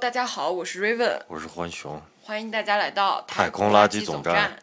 大家好，我是 Raven，我是浣熊，欢迎大家来到太空空垃圾总总站。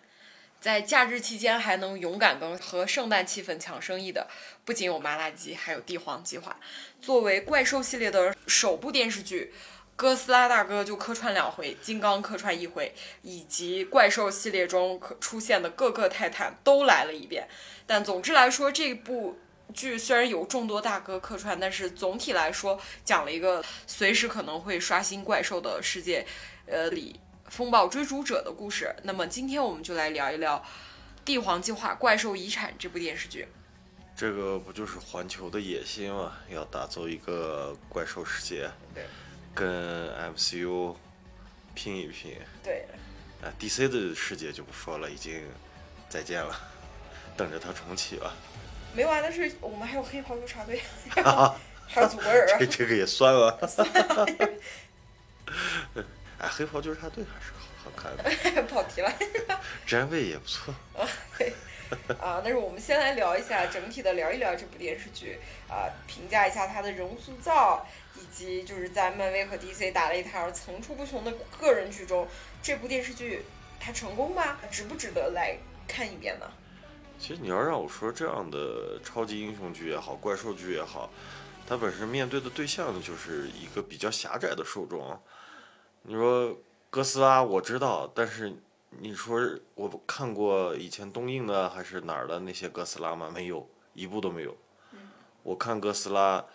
在假日期间还能勇敢跟和圣诞气氛抢生意的，不仅有麻辣鸡，还有帝皇计划。作为怪兽系列的首部电视剧，哥斯拉大哥就客串两回，金刚客串一回，以及怪兽系列中可出现的各个泰坦都来了一遍。但总之来说，这部剧虽然有众多大哥客串，但是总体来说讲了一个随时可能会刷新怪兽的世界，呃里风暴追逐者的故事。那么今天我们就来聊一聊《帝皇计划：怪兽遗产》这部电视剧。这个不就是环球的野心吗？要打造一个怪兽世界，对，跟 MCU 拼一拼。对，啊，DC 的世界就不说了，已经再见了，等着它重启吧。没完的是我们还有黑袍纠察队 还有祖国人啊这。这个也算了。哎，黑袍纠察队还是好好看的，跑题了詹卫也不错。啊！但是我们先来聊一下整体的聊一聊这部电视剧啊，评价一下它的人物塑造，以及就是在漫威和 DC 打擂台而层出不穷的个人剧中，这部电视剧它成功吗？值不值得来看一遍呢？其实你要让我说这样的超级英雄剧也好，怪兽剧也好，它本身面对的对象就是一个比较狭窄的受众。你说哥斯拉我知道，但是你说我看过以前东映的还是哪儿的那些哥斯拉吗？没有，一部都没有。我看哥斯拉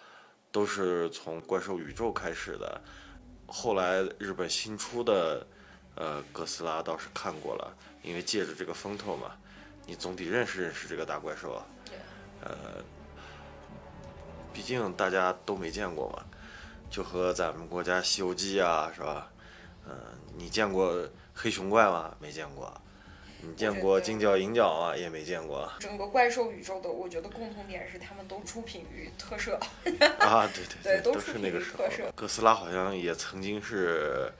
都是从怪兽宇宙开始的，后来日本新出的呃哥斯拉倒是看过了，因为借着这个风头嘛。你总得认识认识这个大怪兽啊。呃，毕竟大家都没见过嘛，就和咱们国家《西游记》啊，是吧？嗯、你见过黑熊怪吗？没见过。你见过金角银角吗？也没见过。整个怪兽宇宙的，我觉得共同点是他们都出品于特摄。啊，对对 都对都是那个时候特摄。哥斯拉好像也曾经是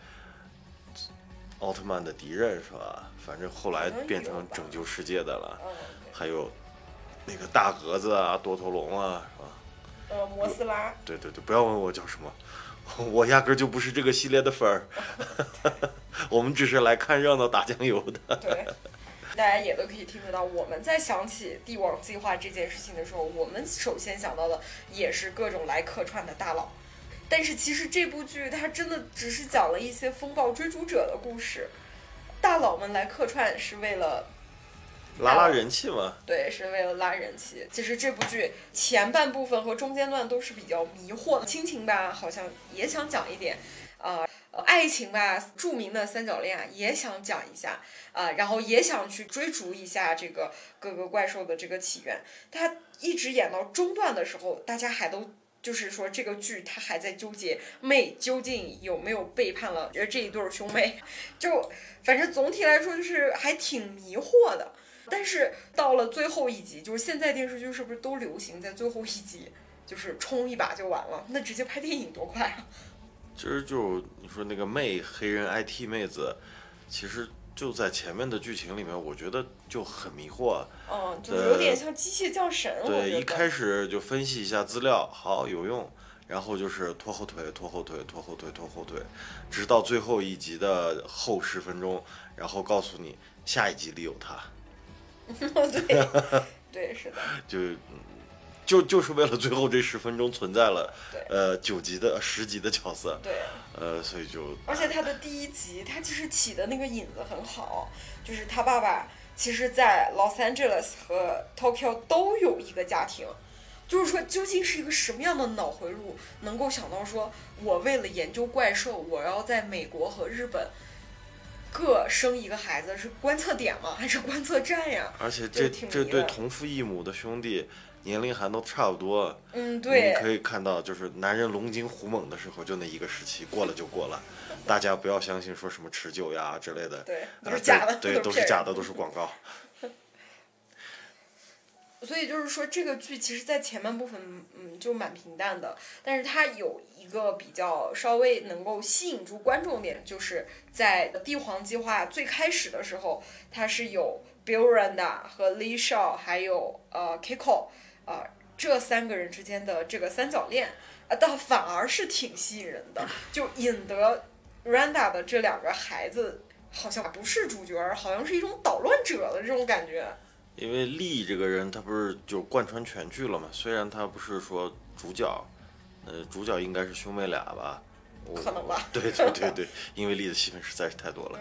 奥特曼的敌人，是吧？反正后来变成拯救世界的了。嗯，还有那个大蛾子啊，多头龙啊，是吧？呃，摩斯拉，对对对，不要问我叫什么，我压根儿就不是这个系列的粉儿，我们只是来看热闹打酱油的。对，大家也都可以听得到。我们在想起帝王计划这件事情的时候，我们首先想到的也是各种来客串的大佬。但是其实这部剧它真的只是讲了一些风暴追逐者的故事，大佬们来客串是为了拉拉人气吗，对，是为了拉人气。其实这部剧前半部分和中间段都是比较迷惑的，亲情吧好像也想讲一点，啊，呃爱情吧，著名的三角恋啊也想讲一下，啊、然后也想去追逐一下这个各个怪兽的这个起源。他一直演到中段的时候，大家还都。就是说，这个剧他还在纠结妹究竟有没有背叛了呃这一对兄妹，就反正总体来说就是还挺迷惑的。但是到了最后一集，就是现在电视剧是不是都流行在最后一集就是冲一把就完了？那直接拍电影多快啊！其实就你说那个妹黑人 IT 妹子，其实就在前面的剧情里面，我觉得就很迷惑。嗯，就是有点像机械降神，对，一开始就分析一下资料，好有用，然后就是拖后腿，拖后腿，拖后腿，拖后腿，直到最后一集的后十分钟，然后告诉你下一集里有他，对，对，是的，就嗯就 就是为了最后这十分钟存在了，呃九集的十集的角色，对。呃，所以就而且他的第一集，他其实起的那个引子很好，就是他爸爸其实，在 Los Angeles 和 Tokyo 都有一个家庭。就是说，究竟是一个什么样的脑回路，能够想到说，我为了研究怪兽，我要在美国和日本各生一个孩子，是观测点吗？还是观测站呀？而且这这对同父异母的兄弟年龄还都差不多，嗯，对你对，可以看到，就是男人龙精虎猛的时候，就那一个时期，过了就过了。大家不要相信说什么持久呀之类的，对，都啊是假的，对，都是假的，都是广告。所以就是说，这个剧其实，在前半部分，嗯，就蛮平淡的，但是它有一个比较稍微能够吸引住观众点，就是在帝皇计划最开始的时候，它是有 Bill Randa 和 Lee Shaw 还有呃 Kiko 呃这三个人之间的这个三角恋。啊，倒反而是挺吸引人的，就引得 Randa 的这两个孩子好像不是主角儿，好像是一种捣乱者的这种感觉。因为丽这个人，他不是就贯穿全剧了嘛？虽然他不是说主角，呃，主角应该是兄妹俩吧？可能吧。对对对对，因为丽的戏份实在是太多了。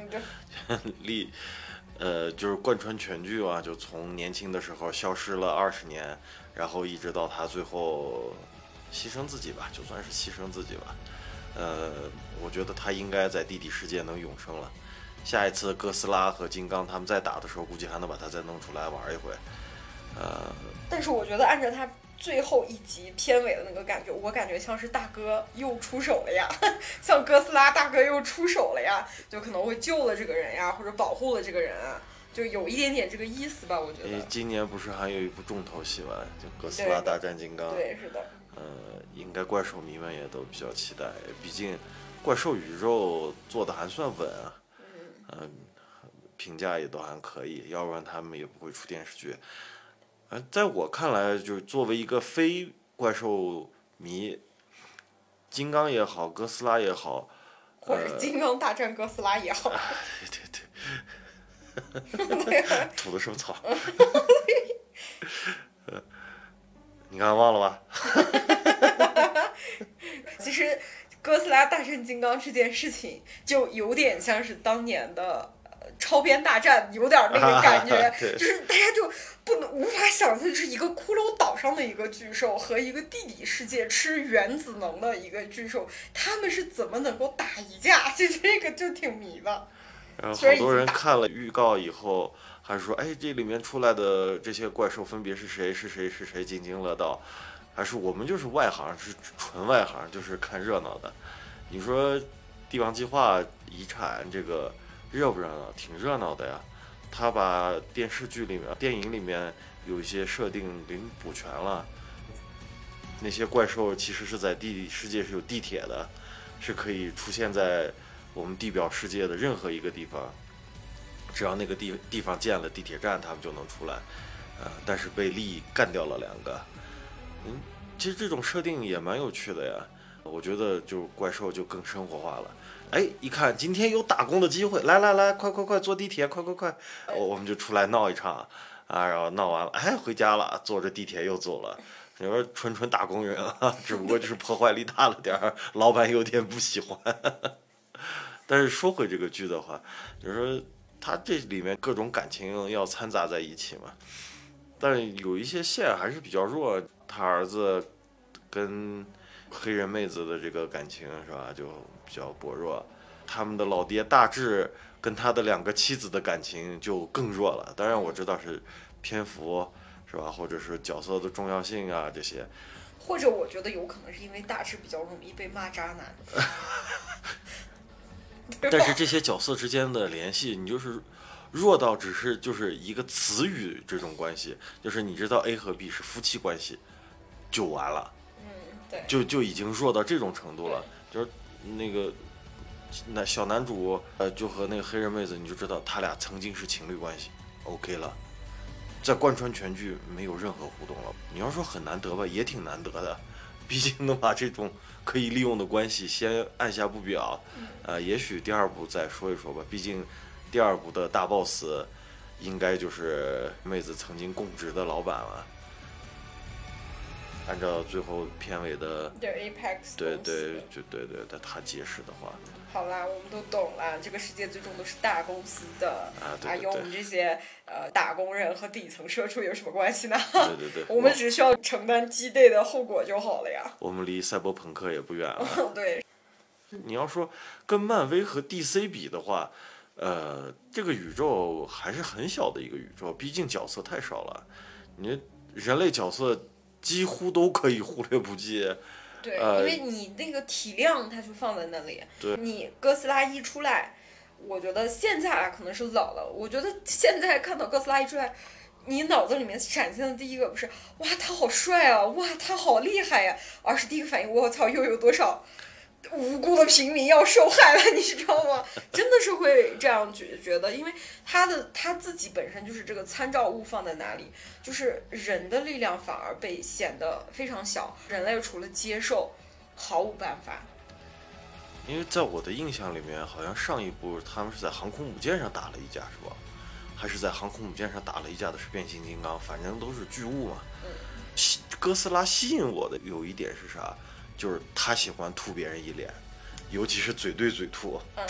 丽，呃，就是贯穿全剧啊，就从年轻的时候消失了二十年，然后一直到他最后牺牲自己吧，就算是牺牲自己吧。呃，我觉得他应该在地底世界能永生了。下一次哥斯拉和金刚他们再打的时候，估计还能把他再弄出来玩一回。呃，但是我觉得按照他最后一集片尾的那个感觉，我感觉像是大哥又出手了呀，像哥斯拉大哥又出手了呀，就可能会救了这个人呀，或者保护了这个人啊，就有一点点这个意思吧，我觉诶得。今年不是还有一部重头戏吗？就哥斯拉大战金刚。对，是的，呃，应该怪兽迷们也都比较期待，毕竟怪兽宇宙做的还算稳啊，嗯、评价也都还可以，要不然他们也不会出电视剧。呃，在我看来，就是作为一个非怪兽迷，金刚也好，哥斯拉也好，或者金刚大战哥斯拉也好，对对对，吐的什么草？呃你刚才忘了吧？其实哥斯拉大战金刚这件事情就有点像是当年的。呃超编大战有点那个感觉，对就是大家就不能无法想象，就是一个骷髅岛上的一个巨兽和一个地底世界吃原子能的一个巨兽，他们是怎么能够打一架？就这个就挺迷的。然后虽然好多人看了预告以后，还说，哎，这里面出来的这些怪兽分别是谁？是谁？是谁？津津乐道。还是我们就是外行，是纯外行，就是看热闹的。你说《帝王计划》遗产这个热不热闹？挺热闹的呀。他把电视剧里面、电影里面有一些设定给补全了。那些怪兽其实是在地理世界是有地铁的，是可以出现在我们地表世界的任何一个地方，只要那个地地方建了地铁站，他们就能出来。呃，但是被利干掉了两个。嗯，其实这种设定也蛮有趣的呀。我觉得就怪兽就更生活化了。哎，一看今天有打工的机会，来来来，快快快坐地铁，快快快，我们就出来闹一场啊，然后闹完了，哎，回家了，坐着地铁又走了。你说纯纯打工人啊，只不过就是破坏力大了点儿，老板有点不喜欢。但是说回这个剧的话，就是说它这里面各种感情要掺杂在一起嘛，但是有一些线还是比较弱。他儿子跟黑人妹子的这个感情是吧，就比较薄弱。他们的老爹大志跟他的两个妻子的感情就更弱了。当然我知道是篇幅是吧，或者是角色的重要性啊这些。或者我觉得有可能是因为大致比较容易被骂渣男。但是这些角色之间的联系，你就是弱到只是就是一个词语这种关系，就是你知道 A 和 B 是夫妻关系，就完了，嗯，对，就就已经弱到这种程度了。就是那个那小男主，呃，就和那个黑人妹子，你就知道他俩曾经是情侣关系，OK 了。在贯穿全剧没有任何互动了。你要说很难得吧，也挺难得的，毕竟能把这种可以利用的关系先按下不表。呃，也许第二部再说一说吧，毕竟第二部的大 boss 应该就是妹子曾经供职的老板了。按照最后片尾的，对 Apex 对对，就对对的他解释的话，好啦，我们都懂了，这个世界最终都是大公司的。啊对对与我们这些呃打工人和底层社畜有什么关系呢？对对对，我们只需要承担鸡肋的后果就好了呀。我们离赛博朋克也不远了。对，你要说跟漫威和 DC 比的话，呃，这个宇宙还是很小的一个宇宙，毕竟角色太少了，你人类角色几乎都可以忽略不计。对，呃因为你那个体量它就放在那里，对你哥斯拉一出来，我觉得现在啊可能是老了，我觉得现在看到哥斯拉一出来。你脑子里面闪现的第一个不是哇他好帅啊，哇他好厉害呀、而是第一个反应我操又有多少无辜的平民要受害了，你知道吗？真的是会这样觉觉得，因为他的他自己本身就是这个参照物放在哪里，就是人的力量反而被显得非常小。人类除了接受毫无办法。因为在我的印象里面，好像上一部他们是在航空母舰上打了一架，是吧？还是在航空母舰上打了一架的是变形金刚，反正都是巨物嘛。吸哥斯拉吸引我的有一点是啥？就是他喜欢吐别人一脸，尤其是嘴对嘴吐，嗯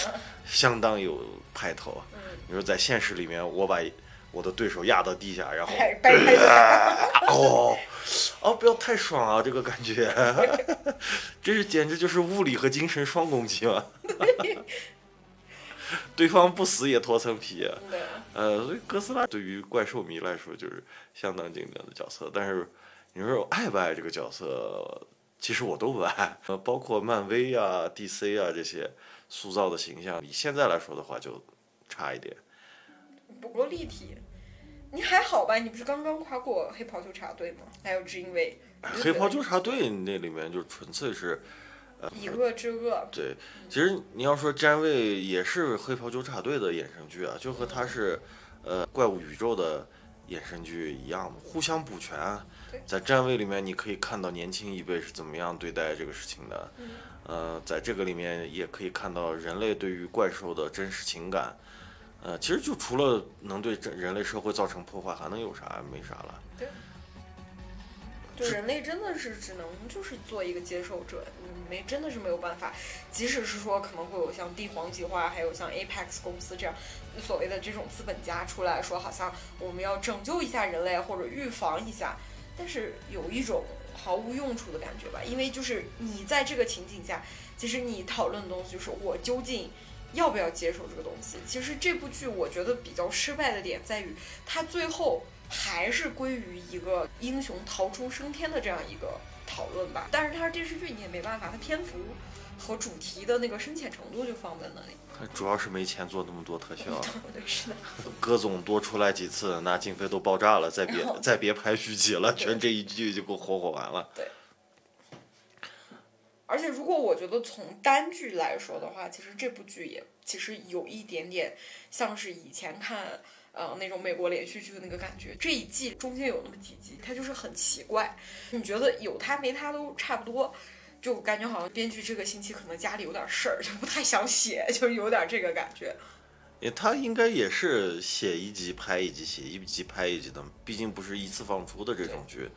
相当有派头。嗯，你说在现实里面，我把我的对手压到地下，然后。哦哦，不要太爽啊！这个感觉，这是简直就是物理和精神双攻击嘛。对方不死也脱层皮。呃，所以哥斯拉对于怪兽迷来说就是相当经典的角色。但是你说我爱不爱这个角色，其实我都不爱。呃，包括漫威啊、DC 啊这些塑造的形象，以现在来说的话就差一点。不够立体。你还好吧？你不是刚刚夸过黑袍纠察队吗？还有只因为黑袍纠察队那里面就纯粹是。以恶制恶。对，其实你要说詹卫也是黑袍纠察队的衍生剧啊，就和他是，呃，怪物宇宙的衍生剧一样，互相补全。在站位里面，你可以看到年轻一辈是怎么样对待这个事情的，呃，在这个里面也可以看到人类对于怪兽的真实情感。呃，其实就除了能对人类社会造成破坏，还能有啥？没啥了。就人类真的是只能就是做一个接受者，你没真的是没有办法。即使是说可能会有像帝皇计划，还有像 Apex 公司这样所谓的这种资本家出来说，好像我们要拯救一下人类或者预防一下，但是有一种毫无用处的感觉吧。因为就是你在这个情景下，其实你讨论的东西就是我究竟要不要接受这个东西。其实这部剧我觉得比较失败的点在于，它最后。还是归于一个英雄逃出升天的这样一个讨论吧。但是它是电视剧，你也没办法，它篇幅和主题的那个深浅程度就放在那里。主要是没钱做那么多特效。对，是的。葛总多出来几次，那经费都爆炸了，再别再别拍续集了，全这一剧就给我火火完了。对。而且，如果我觉得从单剧来说的话，其实这部剧也其实有一点点像是以前看。呃，那种美国连续剧的那个感觉，这一季中间有那么几集，它就是很奇怪，你觉得有它没它都差不多，就感觉好像编剧这个星期可能家里有点事儿，就不太想写，就有点这个感觉。也他应该也是写一集拍一集，写一集拍一集的，毕竟不是一次放出的这种剧，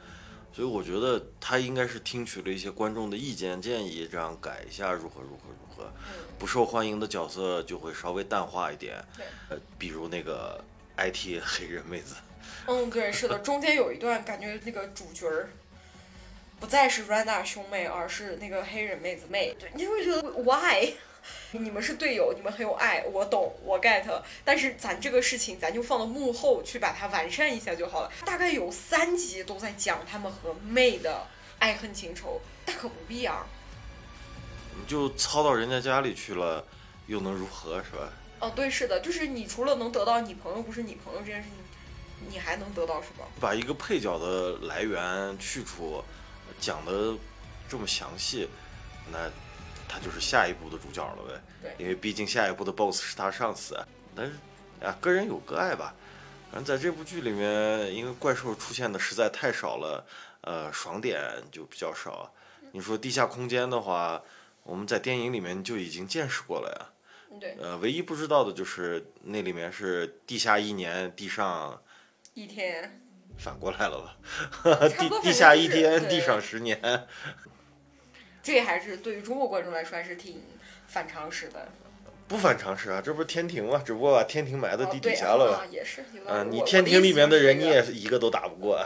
所以我觉得他应该是听取了一些观众的意见建议，这样改一下如何如何如何，不受欢迎的角色就会稍微淡化一点，呃，比如那个。IT 黑人妹子，嗯，对，是的，中间有一段感觉那个主角儿不再是 Randa 兄妹，而是那个黑人妹子妹，你会觉得 Why？你们是队友，你们很有爱，我懂，我 get，但是咱这个事情咱就放到幕后去把它完善一下就好了。大概有三集都在讲他们和妹的爱恨情仇，大可不必啊。你就操到人家家里去了，又能如何，是吧？哦，对，是的，就是你除了能得到你朋友不是你朋友这件事情，你还能得到什么？把一个配角的来源去除，讲的这么详细，那他就是下一步的主角了呗。对，因为毕竟下一步的 BOSS 是他上司。但是啊，个人有个爱吧。反正在这部剧里面，因为怪兽出现的实在太少了，呃，爽点就比较少。你说地下空间的话，我们在电影里面就已经见识过了呀。呃，唯一不知道的就是那里面是地下一年，地上一天，反过来了吧？地地下一天，地上十年。这还是对于中国观众来说还是挺反常识的。不反常识啊，这不是天庭吗？只不过把天庭埋在地底下了。啊，也是。啊，你天庭里面的人，你也是一个都打不过。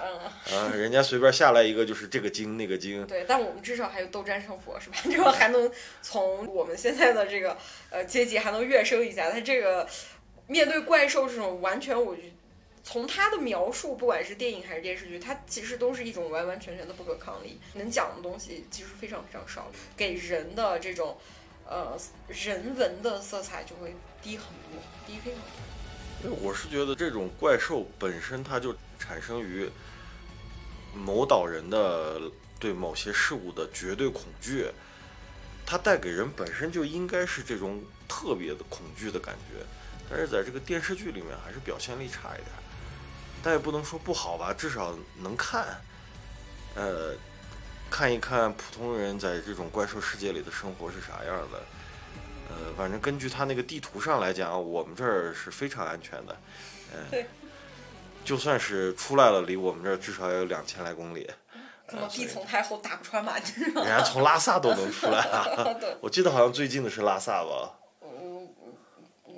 嗯。啊，人家随便下来一个就是这个精那个精。对，但我们至少还有斗战胜佛，是吧？这个还能从我们现在的这个呃阶级还能跃升一下。他这个面对怪兽这种完全，我从他的描述，不管是电影还是电视剧，它其实都是一种完完全全的不可抗力。能讲的东西其实非常非常少，给人的这种。呃，人文的色彩就会低很多，低非常多。我是觉得这种怪兽本身它就产生于某岛人的对某些事物的绝对恐惧，它带给人本身就应该是这种特别的恐惧的感觉。但是在这个电视剧里面还是表现力差一点，但也不能说不好吧，至少能看。呃，看一看普通人在这种怪兽世界里的生活是啥样的。呃，反正根据他那个地图上来讲，我们这儿是非常安全的。嗯、对就算是出来了，离我们这儿至少也有两千来公里。怎么地从太厚打不穿马？人家从拉萨都能出来啊！我记得好像最近的是拉萨吧？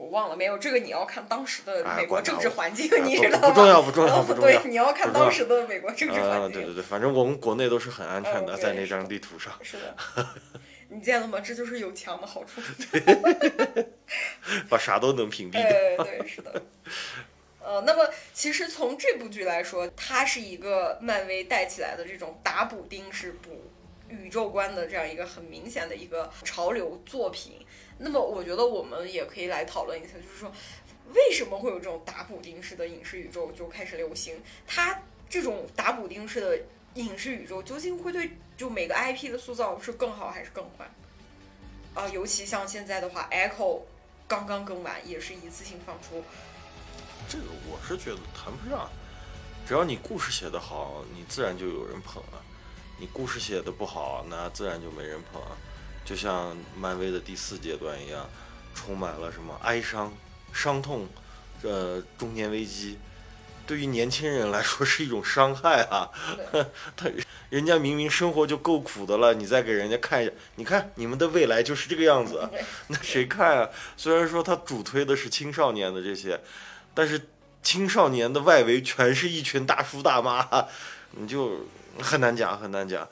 我我忘了没有，这个你要看当时的美国政治环境，哎 你知道吗？不重要不重要不重要对，你要看当时的美国政治啊，环境。对对对，反正我们国内都是很安全的，在那张地图上，是的，你见了吗？这就是有墙的好处。把啥都能屏蔽掉。对对，是的。呃，那么其实从这部剧来说，它是一个漫威带起来的这种打补丁式补宇宙观的这样一个很明显的一个潮流作品。那么我觉得我们也可以来讨论一下，就是说为什么会有这种打补丁式的影视宇宙就开始流行？它这种打补丁式的影视宇宙究竟会对就每个 IP 的塑造是更好还是更坏？啊、尤其像现在的话，Echo 刚刚更完，也是一次性放出。这个我是觉得谈不上，只要你故事写得好，你自然就有人捧啊。你故事写的不好，那自然就没人捧啊。就像漫威的第四阶段一样，充满了什么哀伤、伤痛，呃，中年危机。对于年轻人来说是一种伤害啊！他人家明明生活就够苦的了，你再给人家看一下，你看你们的未来就是这个样子，那谁看啊？虽然说他主推的是青少年的这些，但是青少年的外围全是一群大叔大妈，你就很难讲，很难讲。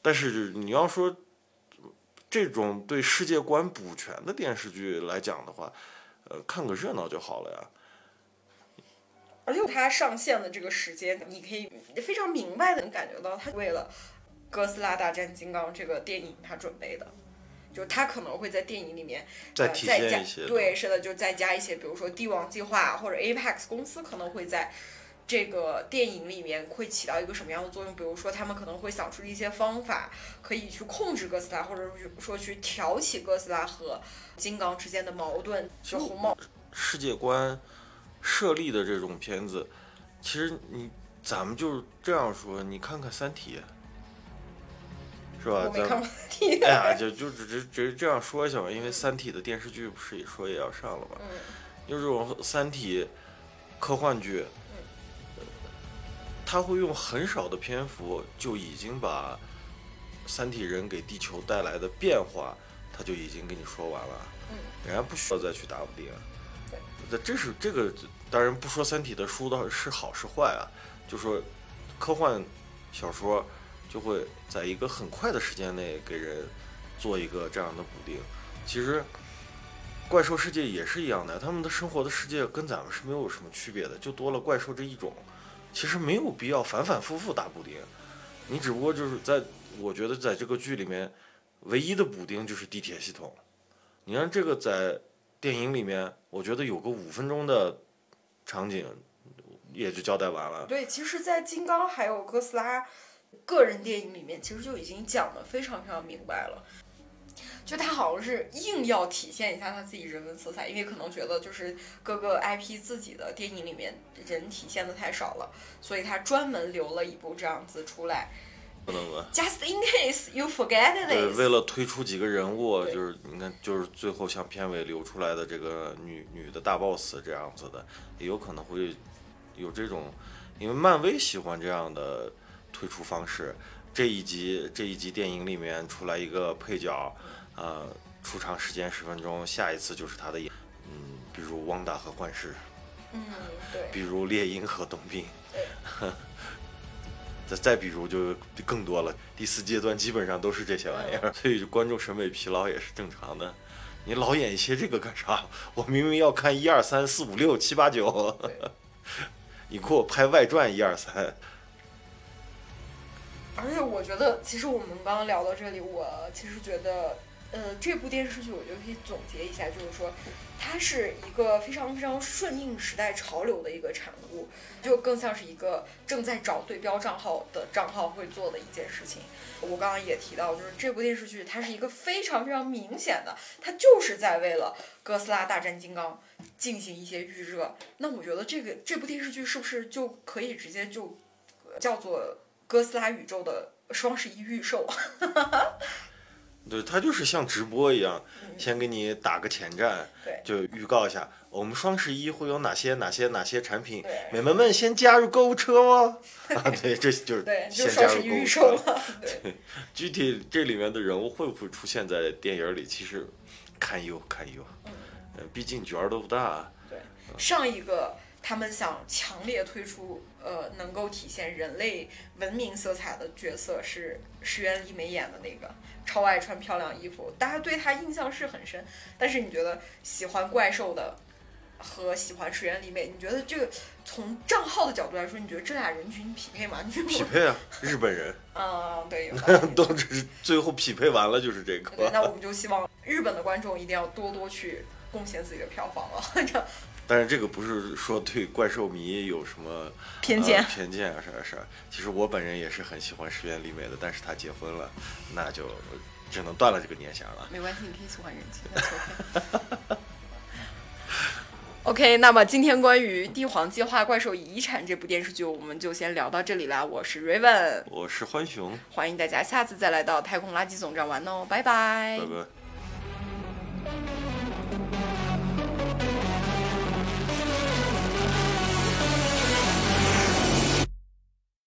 但是你要说这种对世界观补全的电视剧来讲的话，呃，看个热闹就好了呀。而且它上线的这个时间，你可以非常明白的能感觉到，它为了《哥斯拉大战金刚》这个电影它准备的，就是它可能会在电影里面再体呃再加现一些，对，是的，就再加一些，比如说帝王计划或者 Apex 公司可能会在这个电影里面会起到一个什么样的作用？比如说他们可能会想出一些方法，可以去控制哥斯拉，或者是说去挑起哥斯拉和金刚之间的矛盾。就红帽，世界观设立的这种片子，其实你咱们就是这样说，你看看《三体》，是吧？咱我没看过第哎呀，就就只只只是这样说一下吧，因为《三体》的电视剧不是也说也要上了嘛，嗯就这种《三体》科幻剧，他会用很少的篇幅就已经把三体人给地球带来的变化，他就已经跟你说完了，嗯人家不需要再去打补丁。对那这是这个，当然不说《三体》的书到底是好是坏啊，就说科幻小说就会在一个很快的时间内给人做一个这样的补丁。其实怪兽世界也是一样的，他们的生活的世界跟咱们是没有什么区别的，就多了怪兽这一种。其实没有必要反反复复打补丁，你只不过就是在我觉得在这个剧里面，唯一的补丁就是地铁系统。你让这个在电影里面，我觉得有个五分钟的场景，也就交代完了。对，其实，在金刚还有哥斯拉个人电影里面，其实就已经讲的非常非常明白了。就他好像是硬要体现一下他自己人文色彩，因为可能觉得就是各个 IP 自己的电影里面人体现的太少了，所以他专门留了一部这样子出来。不能吧？Just in case you forget 对，this，为了推出几个人物，就是你看，就是最后像片尾留出来的这个女女的大 boss 这样子的，也有可能会有这种，因为漫威喜欢这样的推出方式。这一集这一集电影里面出来一个配角，呃，出场时间十分钟，下一次就是他的演，嗯，比如汪达和幻视，嗯，对，比如猎鹰和冬兵对，再再比如就更多了，第四阶段基本上都是这些玩意儿，所以观众审美疲劳也是正常的。你老演一些这个干啥？我明明要看一二三四五六七八九，你给我拍外传一二三，而且我觉得，其实我们刚刚聊到这里，我其实觉得，呃，这部电视剧我觉得可以总结一下，就是说，它是一个非常非常顺应时代潮流的一个产物，就更像是一个正在找对标账号的账号会做的一件事情。我刚刚也提到，就是这部电视剧它是一个非常非常明显的，它就是在为了哥斯拉大战金刚进行一些预热。那我觉得这个这部电视剧是不是就可以直接就叫做哥斯拉宇宙的双十一预售，对，它就是像直播一样，先给你打个前站，对就预告一下我们双十一会有哪些哪些哪些产品，美眉们先加入购物车哦。啊，对，这就是对，就先加入购物车。售了，对。具体这里面的人物会不会出现在电影里，其实堪忧堪忧。嗯，毕竟角儿都不大。对，上一个他们想强烈推出，呃，能够体现人类文明色彩的角色是石原里美演的那个，超爱穿漂亮衣服，大家对他印象是很深。但是你觉得喜欢怪兽的和喜欢水原里美，你觉得这个从账号的角度来说，你觉得这俩人群匹配吗？你匹配啊，日本人嗯，对，都只是最后匹配完了就是这个对，那。我们就希望日本的观众一定要多多去贡献自己的票房了，这但是这个不是说对怪兽迷有什么偏见呃偏见啊啥啥。其实我本人也是很喜欢石原里美的，但是她结婚了，那就只能断了这个念想了。没关系，你可以喜欢人气，that's OK。OK，那么今天关于《帝皇计划：怪兽遗产》这部电视剧，我们就先聊到这里啦。我是 Raven，我是欢熊，欢迎大家下次再来到太空垃圾总站玩哦，拜拜拜拜。